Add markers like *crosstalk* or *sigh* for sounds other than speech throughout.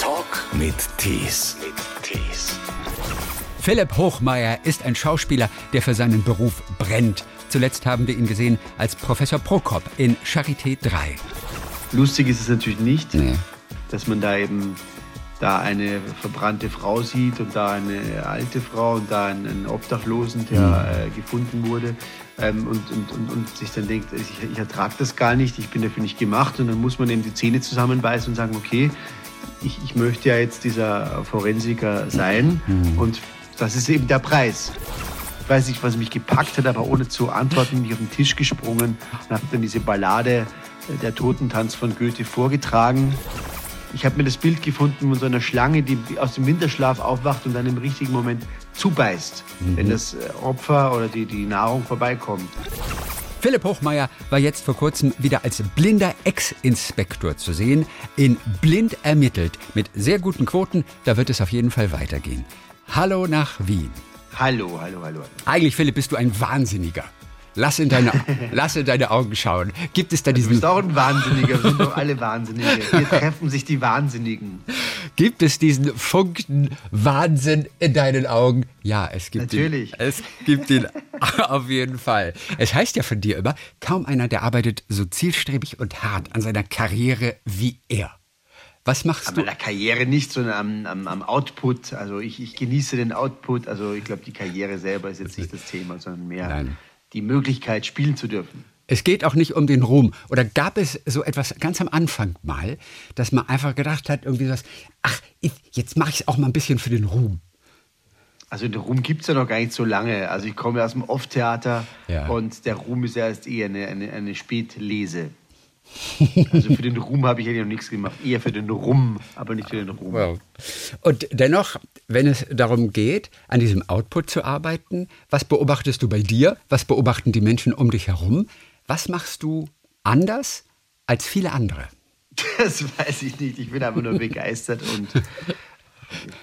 Talk mit Tees. Philipp Hochmeier ist ein Schauspieler, der für seinen Beruf brennt. Zuletzt haben wir ihn gesehen als Professor Prokop in Charité 3. Lustig ist es natürlich nicht, Nee. dass man da eben da eine verbrannte Frau sieht und da eine alte Frau und da einen, einen Obdachlosen, der äh, gefunden wurde ähm, und, und, und, und sich dann denkt, ich, ich ertrage das gar nicht, ich bin dafür nicht gemacht und dann muss man eben die Zähne zusammenbeißen und sagen, okay, ich, ich möchte ja jetzt dieser Forensiker sein und das ist eben der Preis. Ich weiß nicht, was mich gepackt hat, aber ohne zu antworten bin ich auf den Tisch gesprungen und habe dann diese Ballade äh, Der Totentanz von Goethe vorgetragen. Ich habe mir das Bild gefunden von so einer Schlange, die aus dem Winterschlaf aufwacht und dann im richtigen Moment zubeißt, wenn das äh, Opfer oder die, die Nahrung vorbeikommt. Philipp Hochmeier war jetzt vor kurzem wieder als blinder Ex-Inspektor zu sehen. In Blind ermittelt. Mit sehr guten Quoten, da wird es auf jeden Fall weitergehen. Hallo nach Wien. Hallo, hallo, hallo. Eigentlich, Philipp, bist du ein Wahnsinniger. Lass in deine, *laughs* lass in deine Augen schauen. Gibt es da Du diesen, bist auch ein Wahnsinniger, wir sind doch alle Wahnsinnige. Hier treffen sich die Wahnsinnigen. gibt es diesen Funken Wahnsinn in deinen Augen? Ja, es gibt Natürlich. ihn. Es gibt ihn *laughs* auf jeden Fall. Es heißt ja von dir immer, kaum einer, der arbeitet so zielstrebig und hart an seiner Karriere wie er. Was machst An du? meiner Karriere nicht, sondern am, am, am Output. Also ich, ich genieße den Output. Also ich glaube, die Karriere selber ist jetzt nicht das Thema, sondern mehr Nein. Die Möglichkeit, spielen zu dürfen. Es geht auch nicht um den Ruhm. Oder gab es so etwas ganz am Anfang mal, dass man einfach gedacht hat, irgendwie was, ach, ich, jetzt mache ich es auch mal ein bisschen für den Ruhm. Also den Ruhm gibt es ja noch gar nicht so lange. Also ich komme ja aus dem Off-Theater Ja. und der Ruhm ist ja erst eher eine, eine, eine Spätlese. Also für den Ruhm habe ich eigentlich noch nichts gemacht. Eher für den Rum, aber nicht für den Ruhm. Wow. Und dennoch, wenn es darum geht, an diesem Output zu arbeiten, was beobachtest du bei dir? Was beobachten die Menschen um dich herum? Was machst du anders als viele andere? Das weiß ich nicht. Ich bin einfach nur begeistert und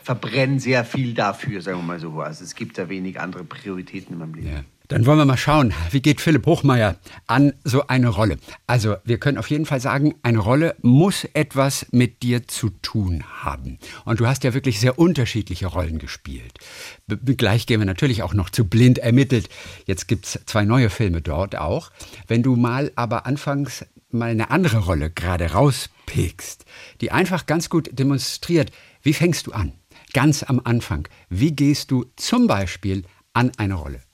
verbrenne sehr viel dafür, sagen wir mal so. Also es gibt da wenig andere Prioritäten in meinem Leben. Dann wollen wir mal schauen, wie geht Philipp Hochmeier an so eine Rolle. Also wir können auf jeden Fall sagen, eine Rolle muss etwas mit dir zu tun haben. Und du hast ja wirklich sehr unterschiedliche Rollen gespielt. B gleich gehen wir natürlich auch noch zu Blind ermittelt. Jetzt gibt's zwei neue Filme dort auch. Wenn du mal aber anfangs mal eine andere Rolle gerade rauspickst, die einfach ganz gut demonstriert, wie fängst du an? Ganz am Anfang. Wie gehst du zum Beispiel an eine Rolle?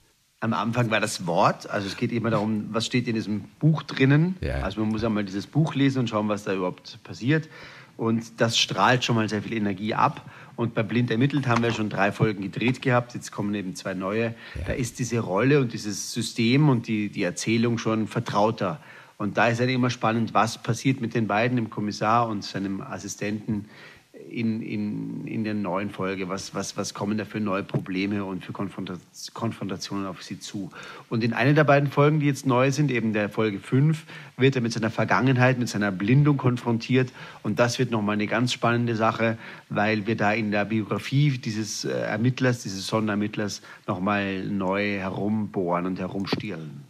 Am Anfang war das Wort, also es geht immer darum, was steht in diesem Buch drinnen. Ja. Also man muss einmal dieses Buch lesen und schauen, was da überhaupt passiert. Und das strahlt schon mal sehr viel Energie ab. Und bei Blind ermittelt haben wir schon drei Folgen gedreht gehabt. Jetzt kommen eben zwei neue. Da ist diese Rolle und dieses System und die, die Erzählung schon vertrauter. Und da ist dann immer spannend, was passiert mit den beiden, dem Kommissar und seinem Assistenten in, in, in der neuen Folge. Was, was, was kommen da für neue Probleme und für Konfronta- Konfrontationen auf sie zu? Und in einer der beiden Folgen, die jetzt neu sind, eben der Folge 5, wird er mit seiner Vergangenheit, mit seiner Blindung konfrontiert. Und das wird nochmal eine ganz spannende Sache, weil wir da in der Biografie dieses äh, Ermittlers, dieses Sonderermittlers, nochmal neu herumbohren und herumstielen.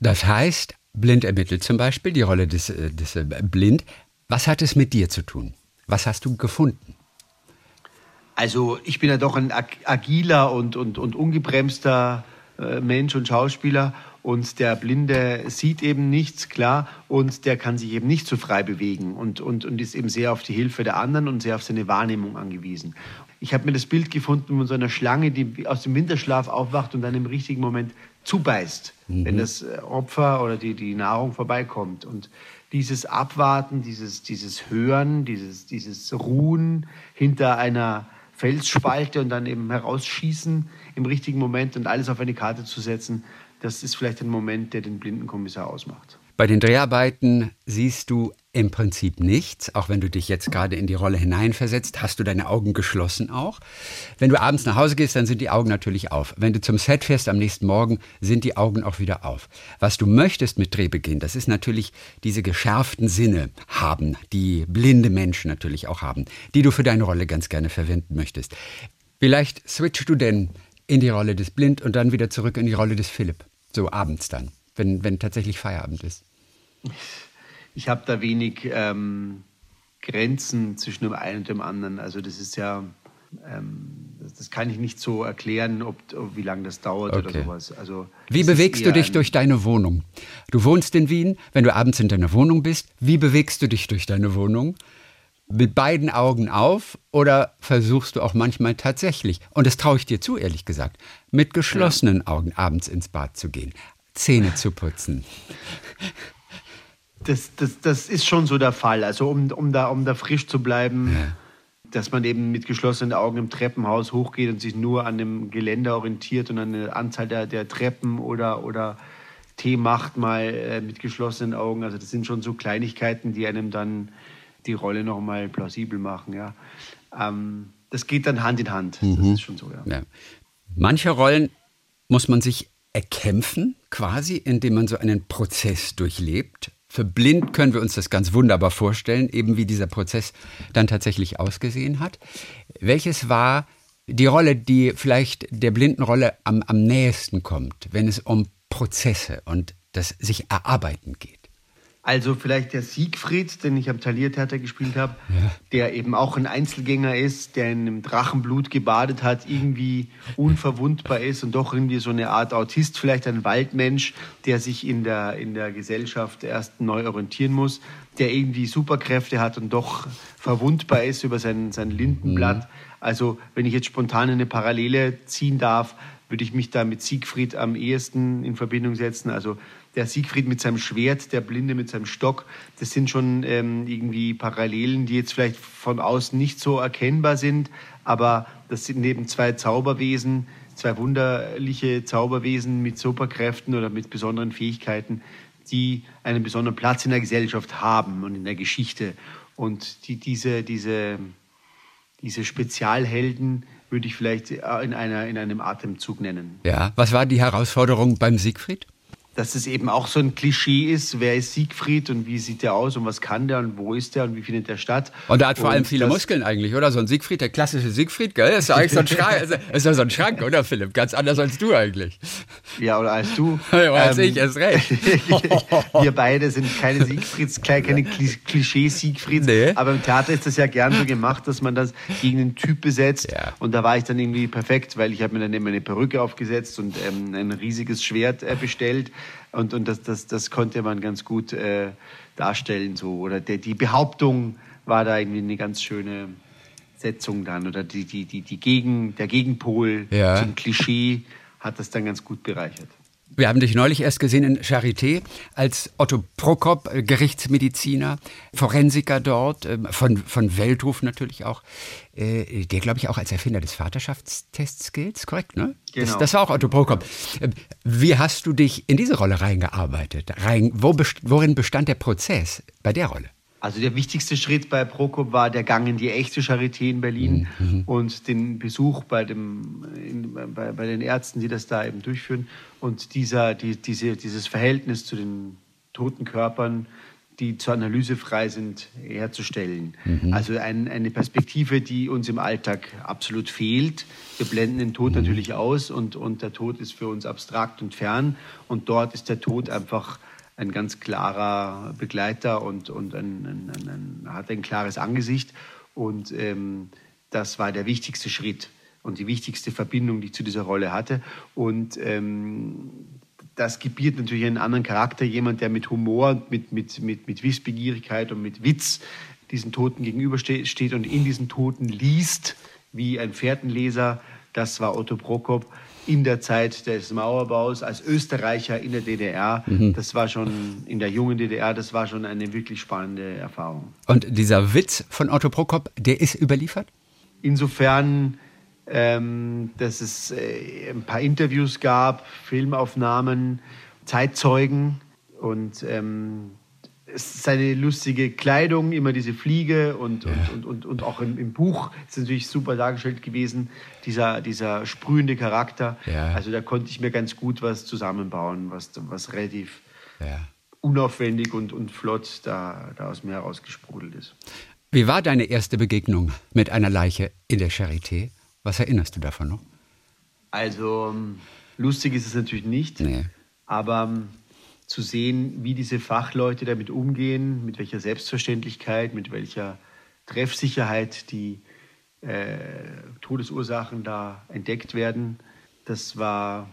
Das heißt, blind ermittelt zum Beispiel, die Rolle des, äh, des äh, Blind. Was hat es mit dir zu tun? Was hast du gefunden? Also ich bin ja doch ein ag- agiler und, und, und ungebremster äh, Mensch und Schauspieler und der Blinde sieht eben nichts, klar, und der kann sich eben nicht so frei bewegen und, und, und ist eben sehr auf die Hilfe der anderen und sehr auf seine Wahrnehmung angewiesen. Ich habe mir das Bild gefunden von so einer Schlange, die aus dem Winterschlaf aufwacht und dann im richtigen Moment zubeißt, wenn das äh, Opfer oder die, die Nahrung vorbeikommt. Und dieses Abwarten, dieses, dieses Hören, dieses, dieses Ruhen hinter einer Felsspalte und dann eben herausschießen im richtigen Moment und alles auf eine Karte zu setzen, das ist vielleicht ein Moment, der den blinden Kommissar ausmacht. Bei den Dreharbeiten siehst du im Prinzip nichts, auch wenn du dich jetzt gerade in die Rolle hineinversetzt, hast du deine Augen geschlossen auch. Wenn du abends nach Hause gehst, dann sind die Augen natürlich auf. Wenn du zum Set fährst am nächsten Morgen, sind die Augen auch wieder auf. Was du möchtest mit Drehbeginn, das ist natürlich diese geschärften Sinne haben, die blinde Menschen natürlich auch haben, die du für deine Rolle ganz gerne verwenden möchtest. Vielleicht switchst du denn in die Rolle des Blind und dann wieder zurück in die Rolle des Philipp. So abends dann, wenn, wenn tatsächlich Feierabend ist. ich habe da wenig ähm, Grenzen zwischen dem einen und dem anderen. Also das ist ja, ähm, das, das, kann ich nicht so erklären, ob, ob wie lange das dauert okay. oder sowas. Also, wie bewegst du dich durch deine Wohnung? Du wohnst in Wien, wenn du abends in deiner Wohnung bist, wie bewegst du dich durch deine Wohnung? Mit beiden Augen auf oder versuchst du auch manchmal tatsächlich, und das traue ich dir zu, ehrlich gesagt, mit geschlossenen ja. Augen abends ins Bad zu gehen, Zähne zu putzen? Das, das, das ist schon so der Fall. Also um, um, da, um da frisch zu bleiben, ja dass man eben mit geschlossenen Augen im Treppenhaus hochgeht und sich nur an dem Geländer orientiert und an der Anzahl der, der Treppen oder, oder Tee macht mal äh, mit geschlossenen Augen. Also das sind schon so Kleinigkeiten, die einem dann die Rolle noch mal plausibel machen. Ja. Ähm, das geht dann Hand in Hand. Mhm. Das ist schon so, ja. ja. Manche Rollen muss man sich erkämpfen, quasi, indem man so einen Prozess durchlebt. Für blind können wir uns das ganz wunderbar vorstellen, eben wie dieser Prozess dann tatsächlich ausgesehen hat. Welches war die Rolle, die vielleicht der blinden Rolle am, am nächsten kommt, wenn es um Prozesse und das sich erarbeiten geht? Also vielleicht der Siegfried, den ich am Taliertheater gespielt habe, ja. der eben auch ein Einzelgänger ist, der in einem Drachenblut gebadet hat, irgendwie unverwundbar ist und doch irgendwie so eine Art Autist, vielleicht ein Waldmensch, der sich in der, in der Gesellschaft erst neu orientieren muss, der irgendwie Superkräfte hat und doch verwundbar ist über sein, sein Lindenblatt. Mhm. Also wenn ich jetzt spontan eine Parallele ziehen darf, würde ich mich da mit Siegfried am ehesten in Verbindung setzen. Also der Siegfried mit seinem Schwert, der Blinde mit seinem Stock, das sind schon ähm, irgendwie Parallelen, die jetzt vielleicht von außen nicht so erkennbar sind, aber das sind eben zwei Zauberwesen, zwei wunderliche Zauberwesen mit Superkräften oder mit besonderen Fähigkeiten, die einen besonderen Platz in der Gesellschaft haben und in der Geschichte. Und die, diese, diese, diese Spezialhelden würde ich vielleicht in, einer, in einem Atemzug nennen. Ja, was war die Herausforderung beim Siegfried? Dass es eben auch so ein Klischee ist, wer ist Siegfried und wie sieht der aus und was kann der und wo ist der und wie findet der statt. Und er hat vor und allem viele Muskeln eigentlich, oder? So ein Siegfried, der klassische Siegfried, gell? Ist ja eigentlich so ein Schrank, *laughs* ist ja so ein Schrank, oder Philipp? Ganz anders als du eigentlich. Ja, oder als du. *laughs* Ja, als ähm, ich, erst recht. *laughs* wir beide sind keine Siegfrieds, keine Klischee-Siegfrieds, nee. aber im Theater ist das ja gern so gemacht, dass man das gegen einen Typ besetzt ja. und da war ich dann irgendwie perfekt, weil ich habe mir dann immer eine Perücke aufgesetzt und ähm, ein riesiges Schwert äh, bestellt und, und das, das, das konnte man ganz gut äh, darstellen. So. Oder der, die Behauptung war da irgendwie eine ganz schöne Setzung dann. Oder die, die, die, die Gegen, der Gegenpol ja. zum Klischee hat das dann ganz gut bereichert. Wir haben dich neulich erst gesehen in Charité als Otto Prokop, äh, Gerichtsmediziner, Forensiker dort, ähm, von, von Weltruf natürlich auch, äh, der glaube ich auch als Erfinder des Vaterschaftstests gilt, korrekt, ne? Genau. Das, das, war auch Otto Prokop. Ähm, wie hast du dich in diese Rolle reingearbeitet? Rein, wo, worin bestand der Prozess bei der Rolle? Also der wichtigste Schritt bei Prokop war der Gang in die echte Charité in Berlin mhm. und den Besuch bei, dem, in, bei, bei, den Ärzten, die das da eben durchführen. Und dieser, die, diese, dieses Verhältnis zu den toten Körpern, die zur Analyse frei sind, herzustellen. Mhm. Also ein, eine Perspektive, die uns im Alltag absolut fehlt. Wir blenden den Tod mhm. natürlich aus und, und der Tod ist für uns abstrakt und fern. Und dort ist der Tod einfach ein ganz klarer Begleiter und, und ein, ein, ein, hat ein klares Angesicht. Und ähm, das war der wichtigste Schritt und die wichtigste Verbindung, die ich zu dieser Rolle hatte. Und ähm, das gebiert natürlich einen anderen Charakter. Jemand, der mit Humor, mit, mit, mit, mit Wissbegierigkeit und mit Witz diesen Toten gegenübersteht und in diesen Toten liest, wie ein Fährtenleser. Das war Otto Prokop in der Zeit des Mauerbaus als Österreicher in der DDR. Mhm. Das war schon in der jungen DDR, das war schon eine wirklich spannende Erfahrung. Und dieser Witz von Otto Prokop, der ist überliefert? Insofern, ähm, dass es äh, ein paar Interviews gab, Filmaufnahmen, Zeitzeugen und ähm, seine lustige Kleidung, immer diese Fliege und, ja. und, und, und, auch im, im, Buch ist natürlich super dargestellt gewesen, dieser, dieser sprühende Charakter. Ja. Also da konnte ich mir ganz gut was zusammenbauen, was, was relativ ja. unaufwendig und, und flott da, da aus mir herausgesprudelt ist. Wie war deine erste Begegnung mit einer Leiche in der Charité? Was erinnerst du davon noch? Also lustig ist es natürlich nicht, nee. aber zu sehen, wie diese Fachleute damit umgehen, mit welcher Selbstverständlichkeit, mit welcher Treffsicherheit die äh, Todesursachen da entdeckt werden. Das war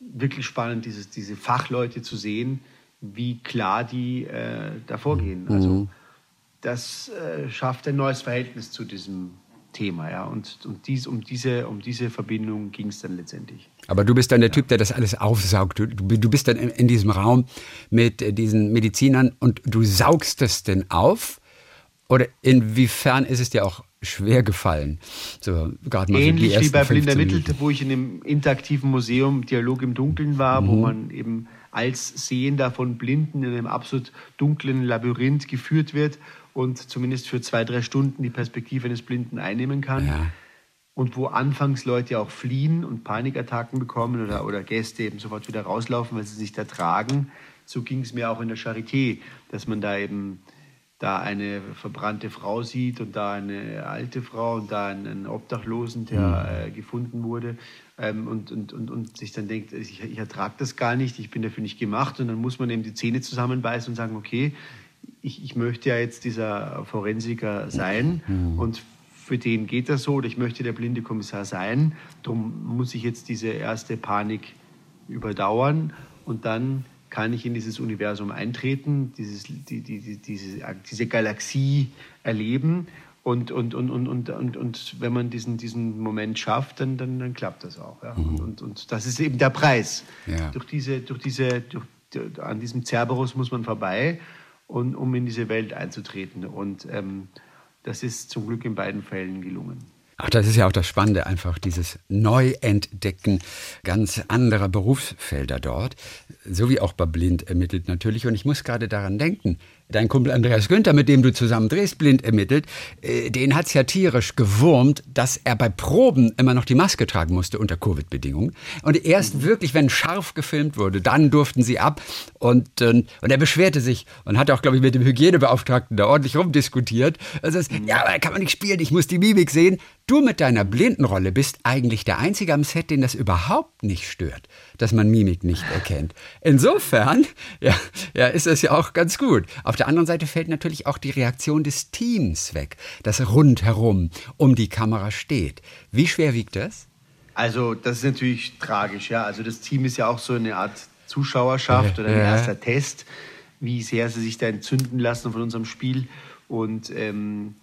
wirklich spannend, dieses, diese Fachleute zu sehen, wie klar die äh, da vorgehen. Also mhm. das äh, schafft ein neues Verhältnis zu diesem Thema. Ja? Und, und dies, um, diese, um diese Verbindung ging es dann letztendlich. Aber du bist dann der Typ, der das alles aufsaugt. Du, du bist dann in, in diesem Raum mit äh, diesen Medizinern und du saugst das denn auf? Oder inwiefern ist es dir auch schwer gefallen? So, gerade mal Ähnlich wie bei Blinder Mittel, wo ich in einem interaktiven Museum Dialog im Dunkeln war, mhm. wo man eben als Sehender von Blinden in einem absolut dunklen Labyrinth geführt wird und zumindest für zwei, drei Stunden die Perspektive eines Blinden einnehmen kann. Ja. Und wo anfangs Leute auch fliehen und Panikattacken bekommen oder, oder Gäste eben sofort wieder rauslaufen, weil sie sich da tragen. So ging es mir auch in der Charité, dass man da eben da eine verbrannte Frau sieht und da eine alte Frau und da einen Obdachlosen, der mhm. äh, gefunden wurde ähm, und, und, und, und sich dann denkt, ich, ich ertrage das gar nicht, ich bin dafür nicht gemacht und dann muss man eben die Zähne zusammenbeißen und sagen, okay, ich, ich möchte ja jetzt dieser Forensiker sein mhm. und für den geht das so oder ich möchte der blinde Kommissar sein. Darum muss ich jetzt diese erste Panik überdauern und dann kann ich in dieses Universum eintreten, dieses, die, die, die, diese, diese Galaxie erleben. Und, und, und, und, und, und, und wenn man diesen, diesen Moment schafft, dann, dann, dann klappt das auch. Ja. Mhm. Und, und das ist eben der Preis. Ja. Durch diese, durch diese, durch, an diesem Cerberus muss man vorbei und, um in diese Welt einzutreten. Und ähm, das ist zum Glück in beiden Fällen gelungen. Ach, das ist ja auch das Spannende, einfach dieses Neuentdecken ganz anderer Berufsfelder dort, so wie auch bei Blind ermittelt natürlich. Und ich muss gerade daran denken, dein Kumpel Andreas Günther, mit dem du zusammen drehst, blind ermittelt, äh, den hat es ja tierisch gewurmt, dass er bei Proben immer noch die Maske tragen musste unter Covid-Bedingungen. Und erst mhm. wirklich, wenn scharf gefilmt wurde, dann durften sie ab. Und, und, und er beschwerte sich und hat auch, glaube ich, mit dem Hygienebeauftragten da ordentlich rumdiskutiert. Also, mhm. ja, aber kann man nicht spielen, ich muss die Mimik sehen. Du mit deiner Blindenrolle bist eigentlich der Einzige am Set, den das überhaupt nicht stört, dass man Mimik nicht erkennt. Insofern ja, ja, ist das ja auch ganz gut. Auf der anderen Seite fällt natürlich auch die Reaktion des Teams weg, das rundherum um die Kamera steht. Wie schwer wiegt das? Also das ist natürlich tragisch. Ja. Also das Team ist ja auch so eine Art Zuschauerschaft oder ein ja. erster Test, wie sehr sie sich da entzünden lassen von unserem Spiel. Und ähm,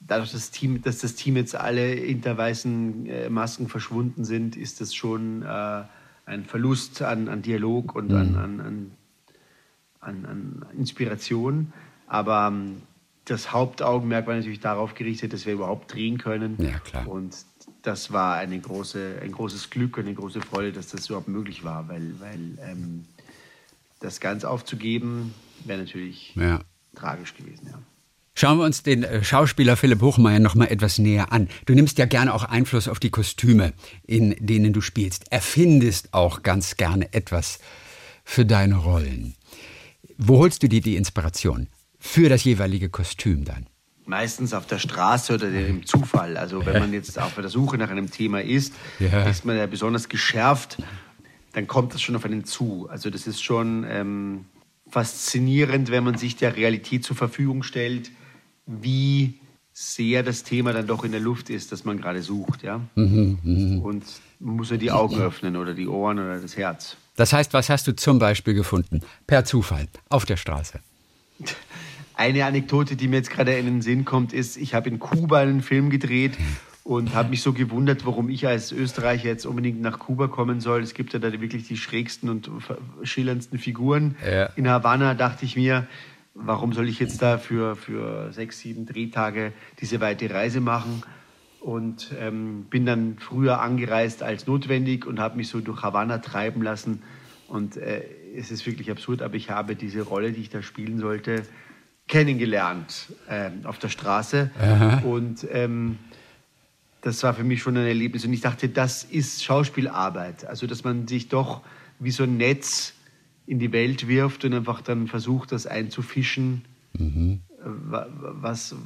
dadurch, dass das, Team, dass das Team jetzt alle hinter weißen äh, Masken verschwunden sind, ist das schon äh, ein Verlust an, an Dialog und mhm. an, an, an, an, Inspiration. Aber ähm, das Hauptaugenmerk war natürlich darauf gerichtet, dass wir überhaupt drehen können. Ja, klar. Und das war eine große, ein großes Glück und eine große Freude, dass das überhaupt möglich war, weil, weil ähm, das ganz aufzugeben wäre natürlich ja. tragisch gewesen. Ja. Schauen wir uns den äh, Schauspieler Philipp Hochmeier noch mal etwas näher an. Du nimmst ja gerne auch Einfluss auf die Kostüme, in denen du spielst. Erfindest auch ganz gerne etwas für deine Rollen. Wo holst du dir die Inspiration für das jeweilige Kostüm dann? Meistens auf der Straße oder im Zufall. Also wenn man jetzt auf der Suche nach einem Thema ist, ja. ist man ja besonders geschärft, dann kommt das schon auf einen zu. Also das ist schon ähm, faszinierend, wenn man sich der Realität zur Verfügung stellt wie sehr das Thema dann doch in der Luft ist, das man gerade sucht. Ja? Mhm, mh. Und man muss ja die Augen öffnen oder die Ohren oder das Herz. Das heißt, was hast du zum Beispiel gefunden? Per Zufall, auf der Straße. Eine Anekdote, die mir jetzt gerade in den Sinn kommt, ist, ich habe in Kuba einen Film gedreht und habe mich so gewundert, warum ich als Österreicher jetzt unbedingt nach Kuba kommen soll. Es gibt ja da wirklich die schrägsten und schillerndsten Figuren. Ja. In Havanna dachte ich mir, warum soll ich jetzt da für, für sechs, sieben Drehtage diese weite Reise machen? Und ähm, bin dann früher angereist als notwendig und habe mich so durch Havanna treiben lassen. Und äh, es ist wirklich absurd, aber ich habe diese Rolle, die ich da spielen sollte, kennengelernt äh, auf der Straße. Aha. Und ähm, das war für mich schon ein Erlebnis. Und ich dachte, das ist Schauspielarbeit. Also, dass man sich doch wie so ein Netz in die Welt wirft und einfach dann versucht, das einzufischen, mhm.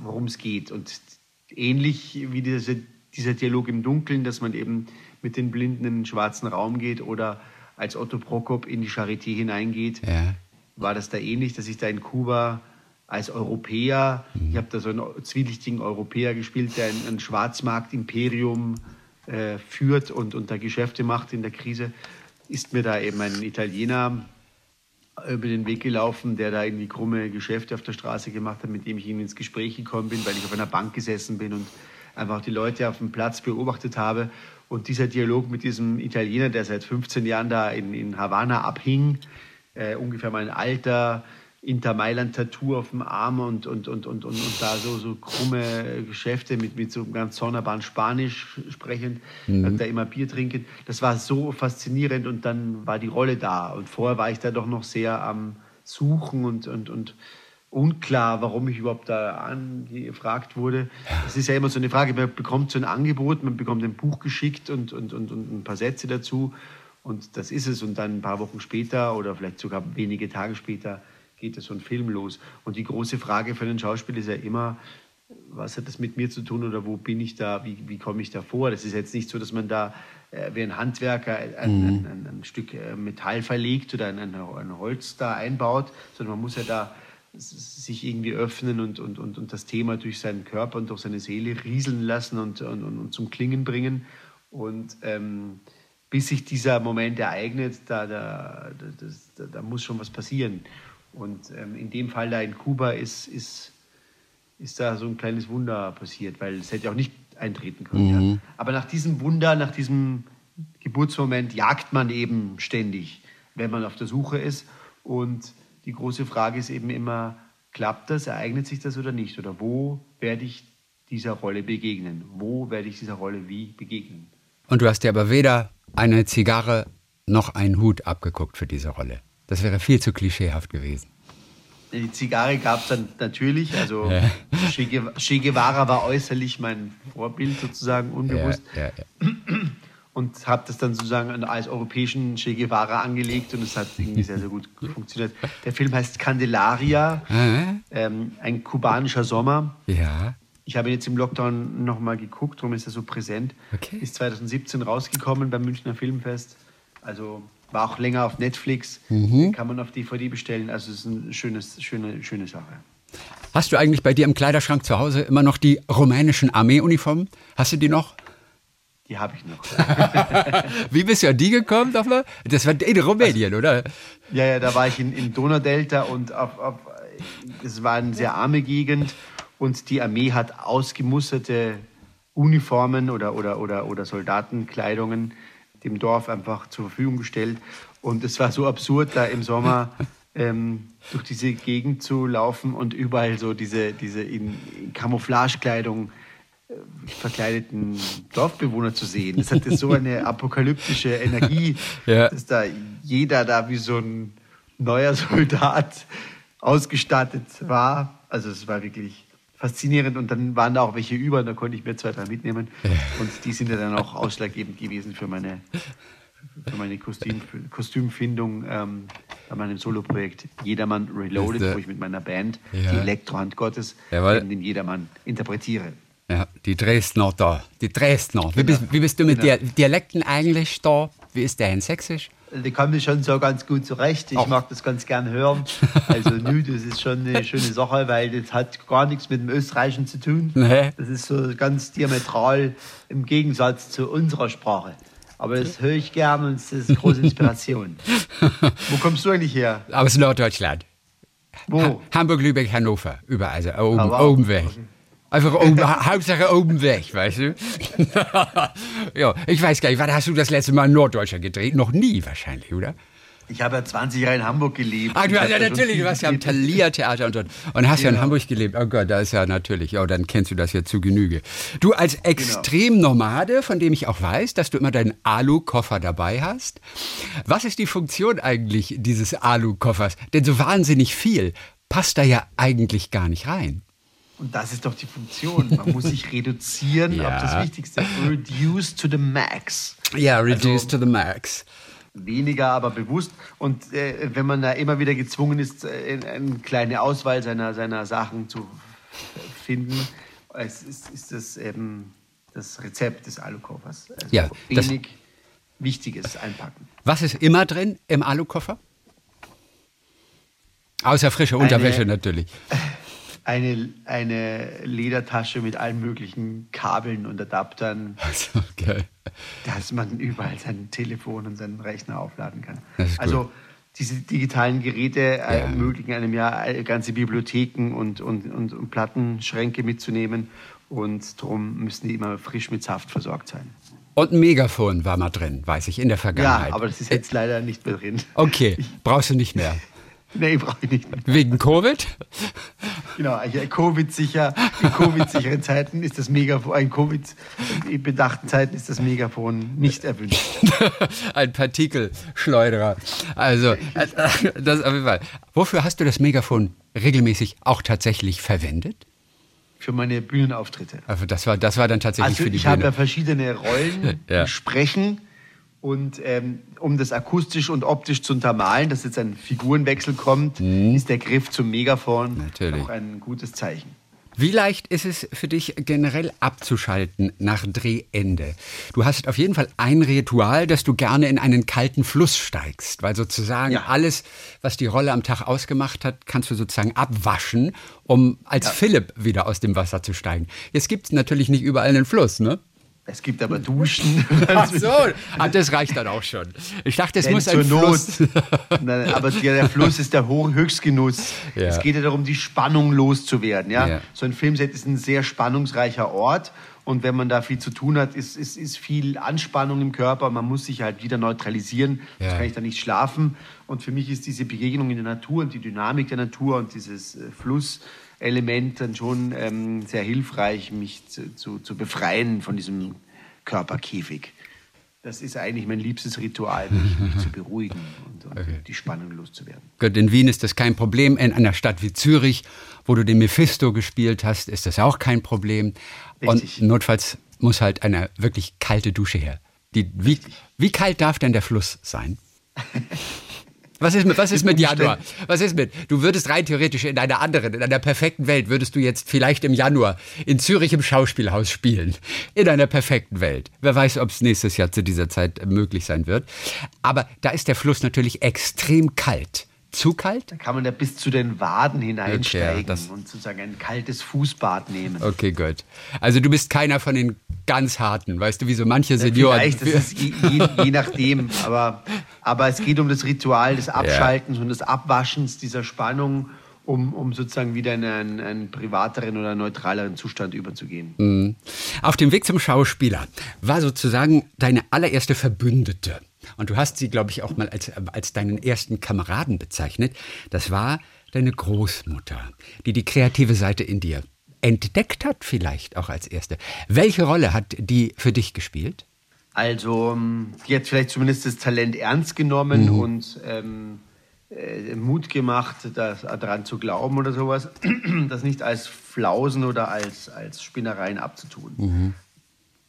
worum es geht. Und ähnlich wie diese, dieser Dialog im Dunkeln, dass man eben mit den Blinden in den schwarzen Raum geht oder als Otto Prokop in die Charité hineingeht, ja. war das da ähnlich, dass ich da in Kuba als Europäer, mhm. ich habe da so einen zwielichtigen Europäer gespielt, der ein, ein Schwarzmarkt-Imperium äh, führt und, und da Geschäfte macht in der Krise, ist mir da eben ein Italiener über den Weg gelaufen, der da irgendwie krumme Geschäfte auf der Straße gemacht hat, mit dem ich ihm ins Gespräch gekommen bin, weil ich auf einer Bank gesessen bin und einfach die Leute auf dem Platz beobachtet habe. Und dieser Dialog mit diesem Italiener, der seit 15 Jahren da in, in Havanna abhing, äh, ungefähr mein Alter, Inter Mailand-Tattoo auf dem Arm und, und, und, und, und, und da so, so krumme Geschäfte mit, mit so ganz sonderbaren Spanisch sprechend, mhm. da immer Bier trinken. Das war so faszinierend und dann war die Rolle da. Und vorher war ich da doch noch sehr am Suchen und, und, und unklar, warum ich überhaupt da angefragt wurde. Das ist ja immer so eine Frage, man bekommt so ein Angebot, man bekommt ein Buch geschickt und, und, und, und ein paar Sätze dazu und das ist es. Und dann ein paar Wochen später oder vielleicht sogar wenige Tage später geht so ein Film los. Und die große Frage für einen Schauspieler ist ja immer, was hat das mit mir zu tun oder wo bin ich da, wie, wie komme ich da vor? Das ist jetzt nicht so, dass man da äh, wie ein Handwerker ein, mhm. ein, ein, ein Stück äh, Metall verlegt oder ein, Holz da einbaut, sondern man muss ja da sich irgendwie öffnen und, und, und, und das Thema durch seinen Körper und durch seine Seele rieseln lassen und, und, und zum Klingen bringen. Und ähm, bis sich dieser Moment ereignet, da, da, da, da, muss schon was passieren. Und ähm, in dem Fall da in Kuba ist, ist, ist da so ein kleines Wunder passiert, weil es hätte auch nicht eintreten können. Mhm. Ja. Aber nach diesem Wunder, nach diesem Geburtsmoment jagt man eben ständig, wenn man auf der Suche ist. Und die große Frage ist eben immer, klappt das, ereignet sich das oder nicht? Oder wo werde ich dieser Rolle begegnen? Wo werde ich dieser Rolle wie begegnen? Und du hast dir aber weder eine Zigarre noch einen Hut abgeguckt für diese Rolle. Das wäre viel zu klischeehaft gewesen. Die Zigarre gab es dann natürlich. Also ja. che, Guevara war äußerlich mein Vorbild sozusagen, unbewusst. Ja, ja, und habe das dann sozusagen als europäischen Che Guevara angelegt und es hat irgendwie sehr, sehr gut funktioniert. Der Film heißt Candelaria, ähm, ein kubanischer Sommer. Ja. Ich habe jetzt im Lockdown nochmal geguckt, darum ist er so präsent. Okay. Ist 2017 rausgekommen beim Münchner Filmfest. Also war auch länger auf Netflix, mhm. kann man auf DVD bestellen. Also es ist eine schönes, schöne, schöne Sache. Hast du eigentlich bei dir im Kleiderschrank zu Hause immer noch die rumänischen Armeeuniformen? Hast du die noch? Die habe ich noch. *laughs* Wie bist du an die gekommen nochmal? Das war in Rumänien, also, oder? Ja, ja, da war ich in, im Donaudelta und es war eine sehr arme Gegend und die Armee hat ausgemusterte Uniformen oder, oder, oder, oder Soldatenkleidungen dem Dorf einfach zur Verfügung gestellt. Und es war so absurd, da im Sommer *laughs* ähm, durch diese Gegend zu laufen und überall so diese, diese in, in Camouflagekleidung äh, verkleideten Dorfbewohner zu sehen. Das hatte so eine *laughs* apokalyptische Energie, *laughs* ja. dass da jeder da wie so ein neuer Soldat ausgestattet war. Also es war wirklich faszinierend und dann waren da auch welche über und da konnte ich mir zwei, drei mitnehmen und die sind ja dann auch ausschlaggebend gewesen für meine, für meine Kostüm, Kostümfindung ähm, bei meinem Soloprojekt Jedermann Reloaded, wo ich mit meiner Band ja. die Elektrohand Gottes den Jedermann interpretiere. Ja, die Dresdner da, die Dresdner. Wie, genau. bist, wie bist du mit genau. Dialekten eigentlich da? Wie ist der in Sächsisch? Die kommen schon so ganz gut zurecht. Ich Ach. mag das ganz gern hören. Also *laughs* nü, das ist schon eine schöne Sache, weil das hat gar nichts mit dem Österreichischen zu tun. Nee. Das ist so ganz diametral im Gegensatz zu unserer Sprache. Aber das höre ich gern und es ist eine große *laughs* Inspiration. Wo kommst du eigentlich her? Aus Norddeutschland. Wo? Ha Hamburg, Lübeck, Hannover. Überall. Also oben, ah, oben weg. Okay. Einfach oben, Hauptsache oben weg, weißt du? *laughs* ja, ich weiß gar nicht, wann hast du das letzte Mal in Norddeutschland gedreht? Noch nie wahrscheinlich, oder? Ich habe ja 20 Jahre in Hamburg gelebt. Ah, du hast ja natürlich, du hast ja am Thalia-Theater und, und hast ja. ja in Hamburg gelebt. Oh Gott, da ist ja natürlich, ja, dann kennst du das ja zu Genüge. Du als genau. Extremnomade, von dem ich auch weiß, dass du immer deinen Alu-Koffer dabei hast. Was ist die Funktion eigentlich dieses Alu-Koffers? Denn so wahnsinnig viel passt da ja eigentlich gar nicht rein. Und das ist doch die Funktion. Man muss sich *laughs* reduzieren ja. auf das Wichtigste. Reduce to the max. Ja, reduce also, to the max. Weniger, aber bewusst. Und äh, wenn man da immer wieder gezwungen ist, äh, eine kleine Auswahl seiner, seiner Sachen zu finden, es ist, ist das eben das Rezept des Alukoffers. Also ja, wenig, Wichtiges einpacken. Was ist immer drin im Alukoffer? Außer frische Unterwäsche Eine- natürlich. *laughs* Eine, eine Ledertasche mit allen möglichen Kabeln und Adaptern, Also, geil. dass man überall sein Telefon und seinen Rechner aufladen kann. Also diese digitalen Geräte Ja. äh, ermöglichen einem ja äh, ganze Bibliotheken und, und, und, und Plattenschränke mitzunehmen. Und darum müssen die immer frisch mit Saft versorgt sein. Und ein Megafon war mal drin, weiß ich, in der Vergangenheit. Ja, aber das ist jetzt leider nicht mehr drin. Okay, brauchst du nicht mehr. *laughs* Nee, brauche ich nicht mehr. Wegen Covid? Genau, Covid-sicher, in Covid-sicheren Zeiten ist das Megafon, in Covid-bedachten Zeiten ist das Megafon nicht erwünscht. *laughs* Ein Partikelschleuderer. Also, das auf jeden Fall. Wofür hast du das Megafon regelmäßig auch tatsächlich verwendet? Für meine Bühnenauftritte. Also das war, das war dann tatsächlich Also für die ich habe ja Bühne. verschiedene Rollen, *laughs* Ja. Sprechen und ähm, um das akustisch und optisch zu untermalen, dass jetzt ein Figurenwechsel kommt, ist der Griff zum Megafon Mhm. Natürlich. auch ein gutes Zeichen. Wie leicht ist es für dich generell abzuschalten nach Drehende? Du hast auf jeden Fall ein Ritual, dass du gerne in einen kalten Fluss steigst, weil sozusagen Ja. alles, was die Rolle am Tag ausgemacht hat, kannst du sozusagen abwaschen, um als Philipp wieder aus dem Wasser zu steigen. Jetzt gibt es natürlich nicht überall einen Fluss, ne? Es gibt aber Duschen. *laughs* Ach so, *laughs* ah, das reicht dann auch schon. Ich dachte, es muss zur ein Not. Fluss. *laughs* Nein, aber der, Fluss ist der Höchstgenuss. Ja. Es geht ja darum, die Spannung loszuwerden. Ja? Ja. So ein Filmset ist ein sehr spannungsreicher Ort. Und wenn man da viel zu tun hat, ist, ist, ist viel Anspannung im Körper. Man muss sich halt wieder neutralisieren. Ja. Sonst kann ich da nicht schlafen. Und für mich ist diese Begegnung in der Natur und die Dynamik der Natur und dieses äh, Flusselement dann schon ähm, sehr hilfreich, mich zu, zu, zu befreien von diesem Körperkäfig. Das ist eigentlich mein liebstes Ritual, mich, mich *laughs* zu beruhigen und, und Okay. die Spannung loszuwerden. Gut, in Wien ist das kein Problem. In einer Stadt wie Zürich, wo du den Mephisto gespielt hast, ist das auch kein Problem. Richtig. Und notfalls muss halt eine wirklich kalte Dusche her. Die, wie, wie kalt darf denn der Fluss sein? *laughs* Was ist mit, was ist mit Januar? Was ist mit? Du würdest rein theoretisch in einer anderen, in einer perfekten Welt, würdest du jetzt vielleicht im Januar in Zürich im Schauspielhaus spielen. In einer perfekten Welt. Wer weiß, ob es nächstes Jahr zu dieser Zeit möglich sein wird. Aber da ist der Fluss natürlich extrem kalt. Zu kalt? Da kann man ja bis zu den Waden hineinsteigen Okay, und sozusagen ein kaltes Fußbad nehmen. Okay, gut. Also du bist keiner von den ganz harten, weißt du, wie so manche Senioren. Vielleicht, das ist je, je, je nachdem. *laughs* Aber, aber es geht um das Ritual des Abschaltens und des Abwaschens dieser Spannung, um, um sozusagen wieder in einen, einen privateren oder neutraleren Zustand überzugehen. Auf dem Weg zum Schauspieler war sozusagen deine allererste Verbündete. Und du hast sie, glaube ich, auch mal als, als deinen ersten Kameraden bezeichnet. Das war deine Großmutter, die die kreative Seite in dir entdeckt hat, vielleicht auch als erste. Welche Rolle hat die für dich gespielt? Also, ähm, die hat vielleicht zumindest das Talent ernst genommen und ähm, äh, Mut gemacht, das, daran zu glauben oder sowas, *clears throat* das nicht als Flausen oder als, als Spinnereien abzutun.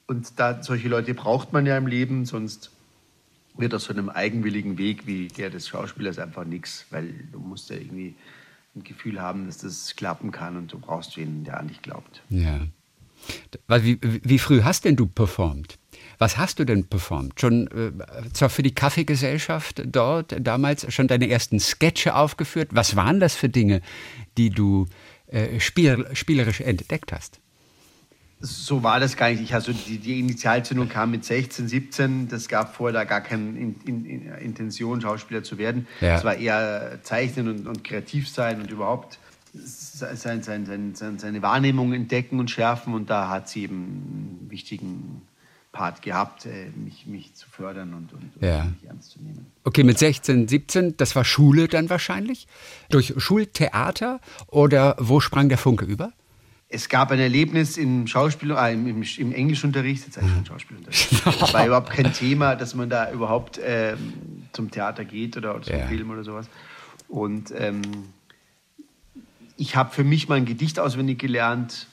Und da, solche Leute braucht man ja im Leben, sonst wird aus so einem eigenwilligen Weg wie der des Schauspielers einfach nichts, weil du musst ja irgendwie ein Gefühl haben, dass das klappen kann und du brauchst wen, der an dich glaubt. Ja. Wie, wie früh hast denn du performt? Was hast du denn performt? Schon äh, zwar für die Kaffeegesellschaft dort damals schon deine ersten Sketche aufgeführt? Was waren das für Dinge, die du äh, spiel, spielerisch entdeckt hast? So war das gar nicht. Ich, also die, die Initialzündung kam mit 16, 17. Das gab vorher da gar keine in, in, in Intention, Schauspieler zu werden. Ja. Es war eher Zeichnen und, und kreativ sein und überhaupt sein, sein, sein, sein, seine Wahrnehmung entdecken und schärfen. Und da hat sie eben einen wichtigen Part gehabt, äh, mich, mich zu fördern und, und, Ja. und mich ernst zu nehmen. Okay, mit 16, 17, das war Schule dann wahrscheinlich? Durch Schultheater oder wo sprang der Funke über? Es gab ein Erlebnis im Schauspiel, äh, im, im, Englischunterricht, jetzt sage ich schon Schauspielunterricht. Es war überhaupt kein Thema, dass man da überhaupt ähm, zum Theater geht oder zum Ja. Film oder sowas. Und ähm, ich habe für mich mein Gedicht auswendig gelernt,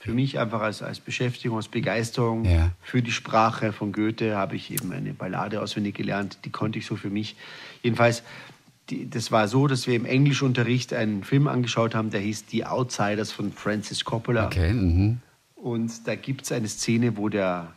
für mich einfach als, als Beschäftigung, als Begeisterung Ja. für die Sprache von Goethe habe ich eben eine Ballade auswendig gelernt, die konnte ich so für mich. Jedenfalls, die, das war so, dass wir im Englischunterricht einen Film angeschaut haben, der hieß Die Outsiders von Francis Coppola. Okay, mhm. Und da gibt es eine Szene, wo der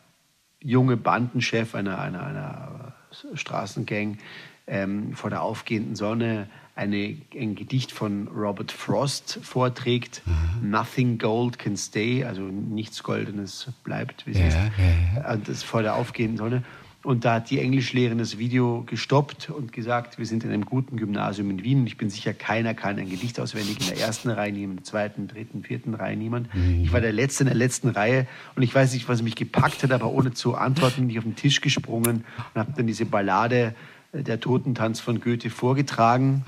junge Bandenchef einer, einer, einer Straßengang ähm, vor der aufgehenden Sonne eine, ein Gedicht von Robert Frost vorträgt. Mhm. Nothing gold can stay, also nichts Goldenes bleibt, wie es ja, ist. Ja, ja. Und das vor der aufgehenden Sonne. Und da hat die Englischlehrerin das Video gestoppt und gesagt, wir sind in einem guten Gymnasium in Wien und ich bin sicher, keiner kann ein Gedicht auswendig in der ersten Reihe nehmen, in der zweiten, dritten, vierten Reihe niemand. Mhm. Ich war der Letzte in der letzten Reihe und ich weiß nicht, was mich gepackt hat, aber ohne zu antworten bin ich auf den Tisch gesprungen und habe dann diese Ballade äh, Der Totentanz von Goethe vorgetragen.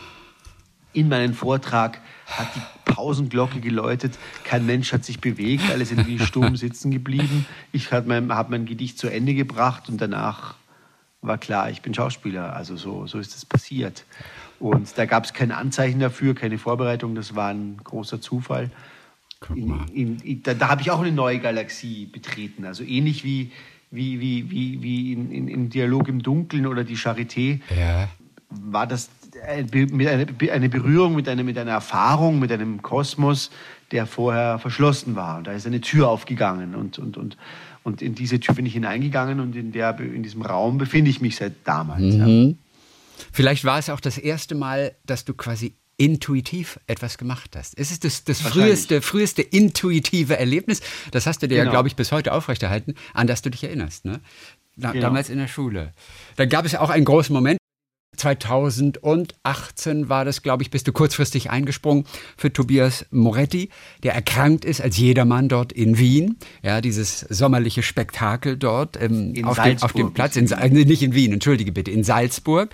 In meinen Vortrag hat die Pausenglocke geläutet. Kein Mensch hat sich bewegt, alle sind wie stumm *laughs* sitzen geblieben. Ich habe mein, hab mein Gedicht zu Ende gebracht und danach war klar, ich bin Schauspieler. Also so, so ist es passiert. Und da gab es kein Anzeichen dafür, keine Vorbereitung, das war ein großer Zufall. In, in, in, da, da habe ich auch eine neue Galaxie betreten. Also ähnlich wie, wie, wie, wie, wie in, in, Dialog im Dunkeln oder die Charité ja. war das eine Berührung mit einer, mit einer Erfahrung, mit einem Kosmos, der vorher verschlossen war. Und da ist eine Tür aufgegangen und, und, und, und in diese Tür bin ich hineingegangen und in, der, in diesem Raum befinde ich mich seit damals. Mhm. Ja. Vielleicht war es auch das erste Mal, dass du quasi intuitiv etwas gemacht hast. Es ist das, das früheste, früheste intuitive Erlebnis, das hast du dir genau. ja, glaube ich, bis heute aufrechterhalten, an das du dich erinnerst. Ne? Da, genau. Damals in der Schule. Dann gab es ja auch einen großen Moment, 2018 war das, glaube ich, bist du kurzfristig eingesprungen für Tobias Moretti, der erkrankt ist als jedermann dort in Wien. Ja, dieses sommerliche Spektakel dort ähm, auf, dem, auf, dem, Platz, in, äh, nicht in Wien, entschuldige bitte, in Salzburg.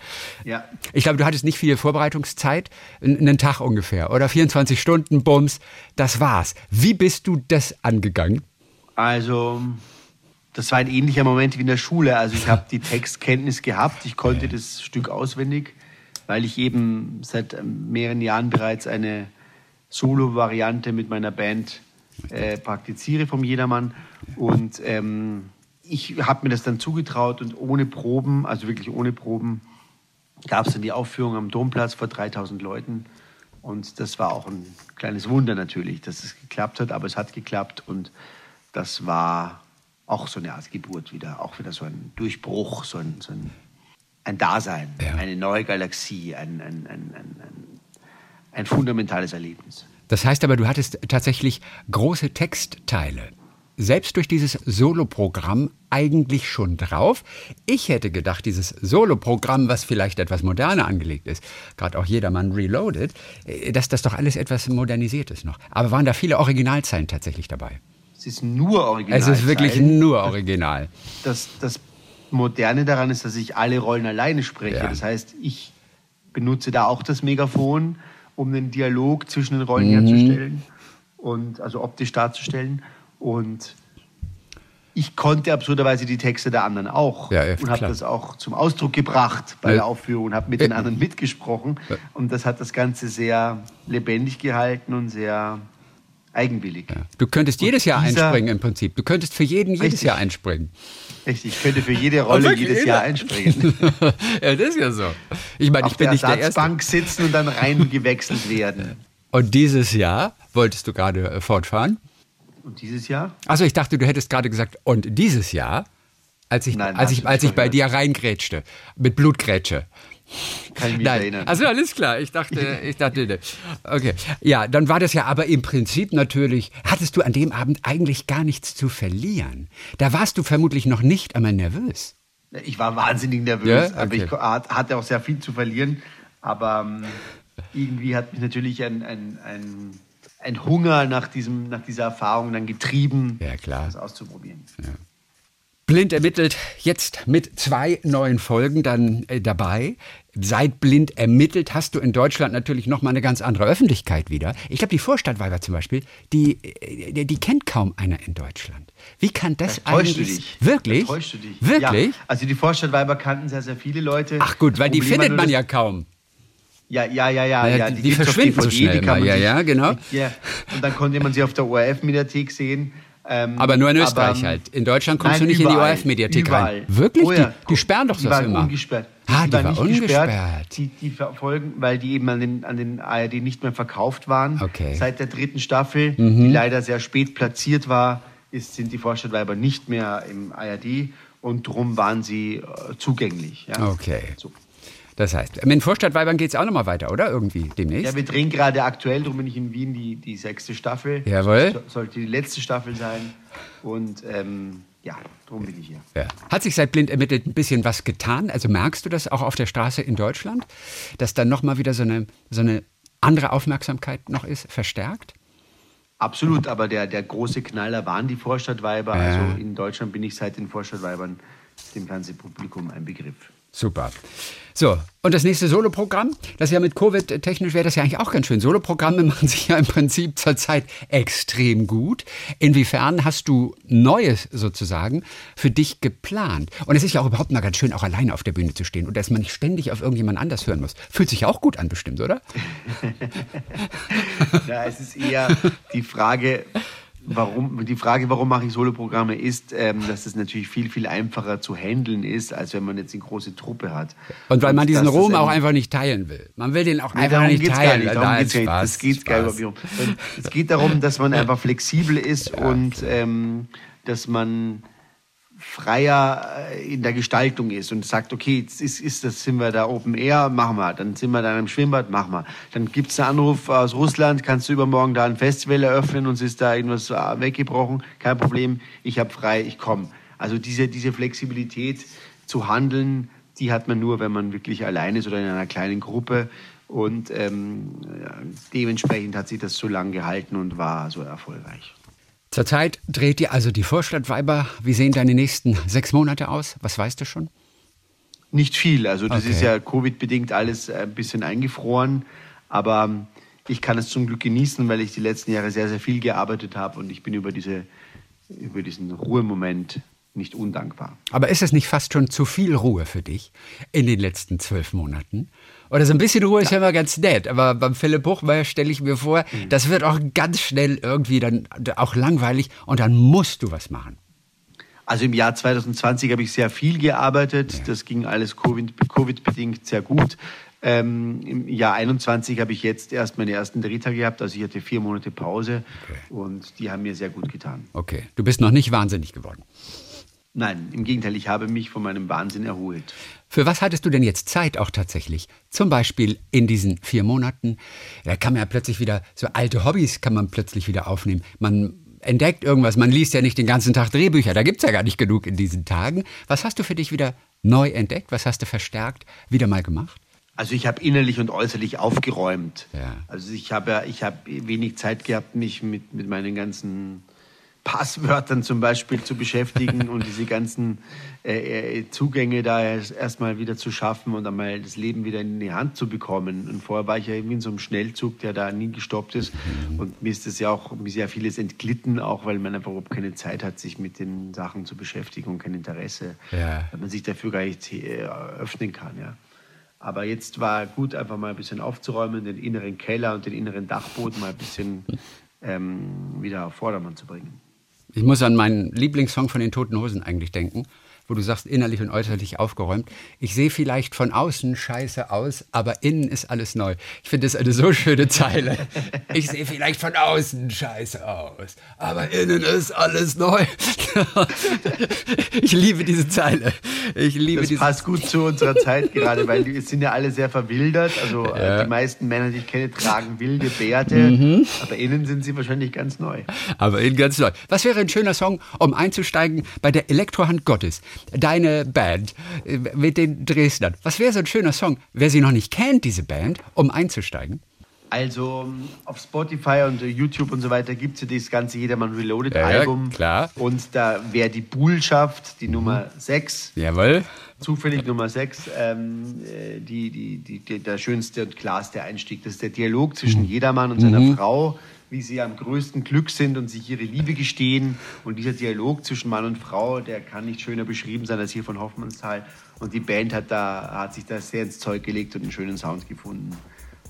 Ja. Ich glaube, du hattest nicht viel Vorbereitungszeit, einen Tag ungefähr oder 24 Stunden, Bums, das war's. Wie bist du das angegangen? Also, das war ein ähnlicher Moment wie in der Schule. Also ich habe die *laughs* Textkenntnis gehabt, ich konnte das Stück auswendig, weil ich eben seit ähm, mehreren Jahren bereits eine Solo-Variante mit meiner Band äh, praktiziere vom Jedermann. Und ähm, ich habe mir das dann zugetraut und ohne Proben, also wirklich ohne Proben, gab es dann die Aufführung am Domplatz vor 3000 Leuten. Und das war auch ein kleines Wunder natürlich, dass es geklappt hat, aber es hat geklappt und das war auch so eine Art Geburt wieder, auch wieder so ein Durchbruch, so ein, so ein, ein Dasein, ja. eine neue Galaxie, ein, ein, ein, ein, ein fundamentales Erlebnis. Das heißt aber, du hattest tatsächlich große Textteile selbst durch dieses Soloprogramm eigentlich schon drauf. Ich hätte gedacht, dieses Soloprogramm, was vielleicht etwas moderner angelegt ist, gerade auch jedermann Reloaded, äh, dass das doch alles etwas modernisiert ist noch. Aber waren da viele Originalzeilen tatsächlich dabei? Es ist nur original. Es ist wirklich nur original. Das, das Moderne daran ist, dass ich alle Rollen alleine spreche. Ja. Das heißt, ich benutze da auch das Megafon, um den Dialog zwischen den Rollen mhm. herzustellen und also optisch darzustellen. Und ich konnte absurderweise die Texte der anderen auch ja, ja, und habe das auch zum Ausdruck gebracht bei der Aufführung und habe mit den anderen mitgesprochen. Und das hat das Ganze sehr lebendig gehalten und sehr eigenwillig. Ja. Du könntest jedes Jahr einspringen im Prinzip. Du könntest für jeden jedes richtig. Jahr einspringen. Richtig, ich könnte für jede *laughs* Rolle jedes Jahr einspringen. *laughs* ja, das ist ja so. Ich meine, ich bin nicht der Erste. Bank sitzen und dann rein *laughs* gewechselt werden. Und dieses Jahr wolltest du gerade äh, fortfahren? Und dieses Jahr? Also ich dachte, du hättest gerade gesagt, und dieses Jahr, als ich, Nein, als ich, als ich bei dir reingrätschte, mit Blutgrätsche. Kann ich mich Nein. erinnern. Also alles klar, ich dachte, ich dachte, ne. okay. Ja, dann war das ja aber im Prinzip natürlich, hattest du an dem Abend eigentlich gar nichts zu verlieren. Da warst du vermutlich noch nicht einmal nervös. Ich war wahnsinnig nervös, ja? okay. aber ich hatte auch sehr viel zu verlieren. Aber ähm, irgendwie hat mich natürlich ein, ein, ein, ein, Hunger nach, diesem, nach dieser Erfahrung dann getrieben, ja, klar. das auszuprobieren. Ja. Blind ermittelt jetzt mit zwei neuen Folgen dann äh, dabei. Seit Blind ermittelt hast du in Deutschland natürlich noch mal eine ganz andere Öffentlichkeit wieder. Ich glaube, die Vorstadtweiber zum Beispiel, die, die, äh, die, kennt kaum einer in Deutschland. Wie kann das da eigentlich? Du dich. Wirklich? Du dich. Wirklich? Ja, also die Vorstadtweiber kannten sehr, sehr viele Leute. Ach gut, weil die findet man ja kaum. Ja, ja, ja, ja. ja, die, die verschwinden so schnell. Die ja, ja, genau. Ja, und dann konnte man sie auf der ORF-Mediathek sehen. Ähm, aber nur in Österreich aber, halt. In Deutschland kommst nein, du nicht überall, in die ORF-Mediathek rein. Wirklich? Oh ja, die, die, sperren doch die das immer. Ungesperrt. Ah, die, die war, war ungesperrt. Die, die Folgen, weil die eben an den, an den ARD nicht mehr verkauft waren. Okay. Seit der dritten Staffel, mhm. die leider sehr spät platziert war, ist, sind die Vorstadtweiber nicht mehr im ARD. und drum waren sie äh, zugänglich. Ja? Okay. So. Das heißt, mit den Vorstadtweibern geht es auch nochmal weiter, oder? Irgendwie demnächst? Ja, wir drehen gerade aktuell, darum bin ich in Wien, die, die sechste Staffel. Jawohl. So, sollte die letzte Staffel sein. Und ähm, ja, darum bin ich hier. Ja. Hat sich seit Blind ermittelt ein bisschen was getan? Also merkst du das auch auf der Straße in Deutschland, dass dann nochmal wieder so eine, so eine andere Aufmerksamkeit noch ist, verstärkt? Absolut, aber der, der große Knaller waren die Vorstadtweiber. Ja. Also in Deutschland bin ich seit den Vorstadtweibern dem Fernsehpublikum ein Begriff. Super. So, und das nächste Soloprogramm, das ja mit Covid technisch wäre das ja eigentlich auch ganz schön. Soloprogramme *laughs* machen sich ja im Prinzip zurzeit extrem gut. Inwiefern hast du Neues sozusagen für dich geplant? Und es ist ja auch überhaupt mal ganz schön, auch alleine auf der Bühne zu stehen und dass man nicht ständig auf irgendjemand anders hören muss. Fühlt sich ja auch gut an, bestimmt, oder? *laughs* ja, es ist eher die Frage, warum, die Frage, warum mache ich Soloprogramme, ist, ähm, dass es natürlich viel, viel einfacher zu handeln ist, als wenn man jetzt eine große Truppe hat. Und weil man diesen Ruhm auch einfach nicht teilen will. Man will den auch nee, einfach nicht teilen. Nicht, darum geht's Spaß, das geht's gar nicht. *laughs* Es geht darum, dass man einfach flexibel ist ja. und ähm, dass man freier äh, in der Gestaltung ist und sagt, okay, jetzt ist, ist das, sind wir da Open Air, machen wir. Dann sind wir da im Schwimmbad, machen wir. Dann gibt es einen Anruf aus Russland, kannst du übermorgen da ein Festival eröffnen, uns ist da irgendwas äh, weggebrochen, kein Problem, ich habe frei, ich komme. Also diese, diese Flexibilität zu handeln, die hat man nur, wenn man wirklich allein ist oder in einer kleinen Gruppe. Und ähm, dementsprechend hat sich das so lange gehalten und war so erfolgreich. Zurzeit dreht ihr also die Vorstadtweiber. Wie sehen deine nächsten sechs Monate aus? Was weißt du schon? Nicht viel. Also das okay. ist ja Covid-bedingt alles ein bisschen eingefroren. Aber ich kann es zum Glück genießen, weil ich die letzten Jahre sehr, sehr viel gearbeitet habe und ich bin über, diese, über diesen Ruhemoment nicht undankbar. Aber ist es nicht fast schon zu viel Ruhe für dich in den letzten zwölf Monaten? Oder so ein bisschen Ruhe ist ja immer ganz nett, aber beim Philipp Buchmeier stelle ich mir vor, mhm. das wird auch ganz schnell irgendwie dann auch langweilig und dann musst du was machen. Also im Jahr 2020 habe ich sehr viel gearbeitet. Ja. Das ging alles Covid-bedingt sehr gut. Ähm, Im Jahr 21 habe ich jetzt erst meine ersten Drehtage gehabt, also ich hatte vier Monate Pause okay. und die haben mir sehr gut getan. Okay, du bist noch nicht wahnsinnig geworden. Nein, im Gegenteil, ich habe mich von meinem Wahnsinn erholt. Für was hattest du denn jetzt Zeit auch tatsächlich? Zum Beispiel in diesen vier Monaten. Da kann man ja plötzlich wieder, so alte Hobbys kann man plötzlich wieder aufnehmen. Man entdeckt irgendwas, man liest ja nicht den ganzen Tag Drehbücher, da gibt es ja gar nicht genug in diesen Tagen. Was hast du für dich wieder neu entdeckt? Was hast du verstärkt wieder mal gemacht? Also ich habe innerlich und äußerlich aufgeräumt. Ja. Also ich habe ja, ich habe wenig Zeit gehabt, mich mit, mit meinen ganzen Passwörtern zum Beispiel zu beschäftigen und diese ganzen äh, äh Zugänge da erstmal wieder zu schaffen und einmal das Leben wieder in die Hand zu bekommen. Und vorher war ich ja irgendwie in so einem Schnellzug, der da nie gestoppt ist. Und mir ist das ja auch mir sehr vieles entglitten, auch weil man einfach überhaupt keine Zeit hat, sich mit den Sachen zu beschäftigen und kein Interesse, ja. weil man sich dafür gar nicht äh, öffnen kann. Ja. Aber jetzt war gut, einfach mal ein bisschen aufzuräumen, den inneren Keller und den inneren Dachboden mal ein bisschen ähm, wieder auf Vordermann zu bringen. Ich muss an meinen Lieblingssong von den Toten Hosen eigentlich denken wo du sagst, innerlich und äußerlich aufgeräumt. Ich sehe vielleicht von außen scheiße aus, aber innen ist alles neu. Ich finde das eine so schöne Zeile. *laughs* Ich sehe vielleicht von außen scheiße aus, aber innen ist alles neu. *laughs* Ich liebe diese Zeile. Ich liebe das diese passt gut zu unserer Zeit gerade, weil wir sind ja alle sehr verwildert. Also äh, ja. die meisten Männer, die ich kenne, tragen wilde Bärte, mhm. aber innen sind sie wahrscheinlich ganz neu. Aber innen ganz neu. Was wäre ein schöner Song, um einzusteigen bei der Elektrohand Gottes? Deine Band äh, mit den Dresdnern. Was wäre so ein schöner Song, wer sie noch nicht kennt, diese Band, um einzusteigen? Also auf Spotify und YouTube und so weiter gibt es ja das ganze Jedermann Reloaded ja, Album. Klar. Und da wäre die Bullschaft, die Nummer 6. Jawohl. Zufällig Nummer 6, ähm, äh, die, die, die, der schönste und klarste Einstieg. Das ist der Dialog zwischen mhm. Jedermann und seiner mhm. Frau wie sie am größten Glück sind und sich ihre Liebe gestehen. Und dieser Dialog zwischen Mann und Frau, der kann nicht schöner beschrieben sein als hier von Hoffmannsthal. Und die Band hat, da, hat sich da sehr ins Zeug gelegt und einen schönen Sound gefunden.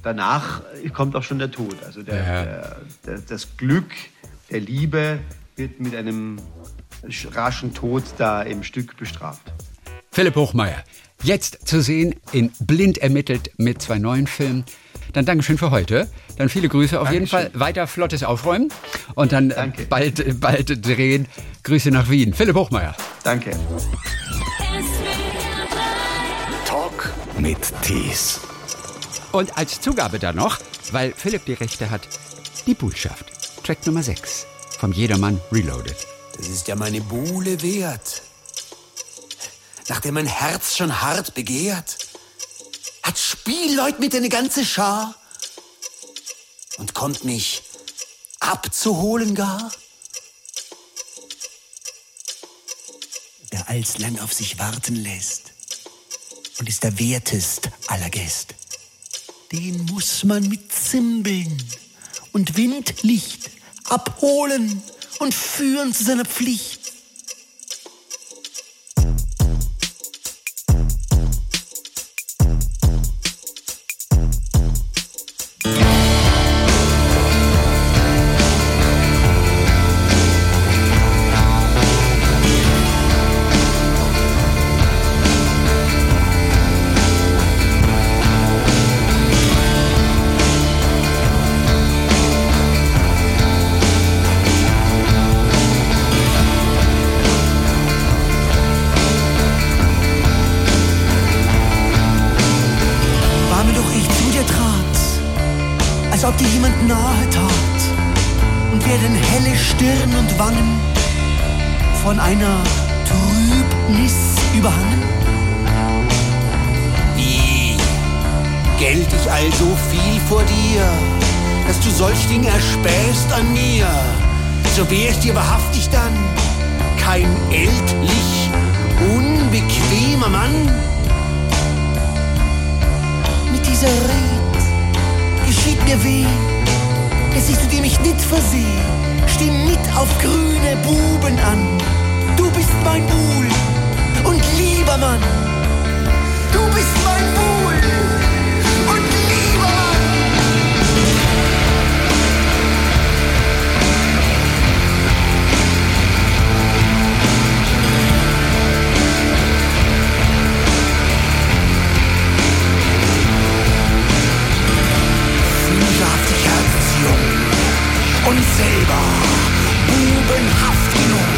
Danach kommt auch schon der Tod. Also der, ja. der, der, das Glück der Liebe wird mit einem raschen Tod da im Stück bestraft. Philipp Hochmeier, jetzt zu sehen in Blind ermittelt mit zwei neuen Filmen. Dann Dankeschön für heute. Dann viele Grüße auf Dankeschön. jeden Fall. Weiter flottes Aufräumen und dann äh, Danke. bald, bald drehen. Grüße nach Wien. Philipp Hochmeier. Danke. Talk mit Tees. Und als Zugabe dann noch, weil Philipp die Rechte hat, die Botschaft. Track Nummer 6 vom Jedermann Reloaded. Das ist ja meine Buhle wert. Nachdem mein Herz schon hart begehrt, hat Spielleut mit eine ganze Schar und kommt mich abzuholen gar. Wer alslang auf sich warten lässt und ist der wertest aller Gäste, den muss man mit Zimbeln und Windlicht abholen und führen zu seiner Pflicht. Stirn und Wangen von einer Trübnis überhangen. Wie gelt ich also viel vor dir, dass du solch Ding erspähst an mir, so wärst dir wahrhaftig dann kein ältlich, unbequemer Mann? Mit dieser Red geschieht mir weh, dass ich zu dem ich nicht verseh, steh mit auf grüne Buben an. Du bist mein Buhl und lieber Mann. Du bist mein Buhl und selber bubenhaft genug.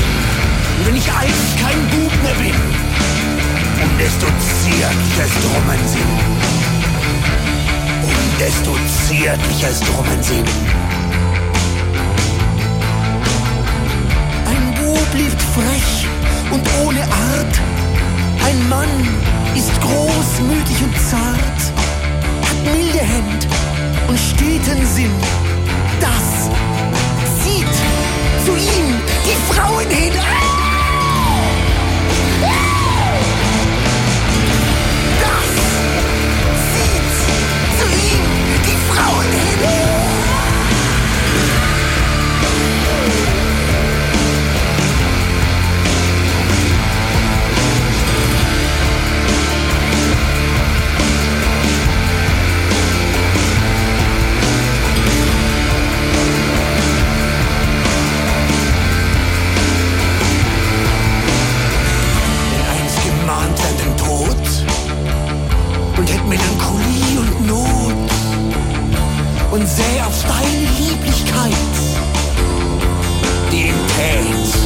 Und wenn ich einst kein Bub mehr bin, um desto zärtliches Drummen Sinn. Um desto zärtliches Drummen Sinn. Ein Bub lebt frech und ohne Art. Ein Mann ist großmütig und zart, hat milde Hände und steten Sinn. Das zu ihm die Frauen hin. Das und säh auf deine Lieblichkeit, die tät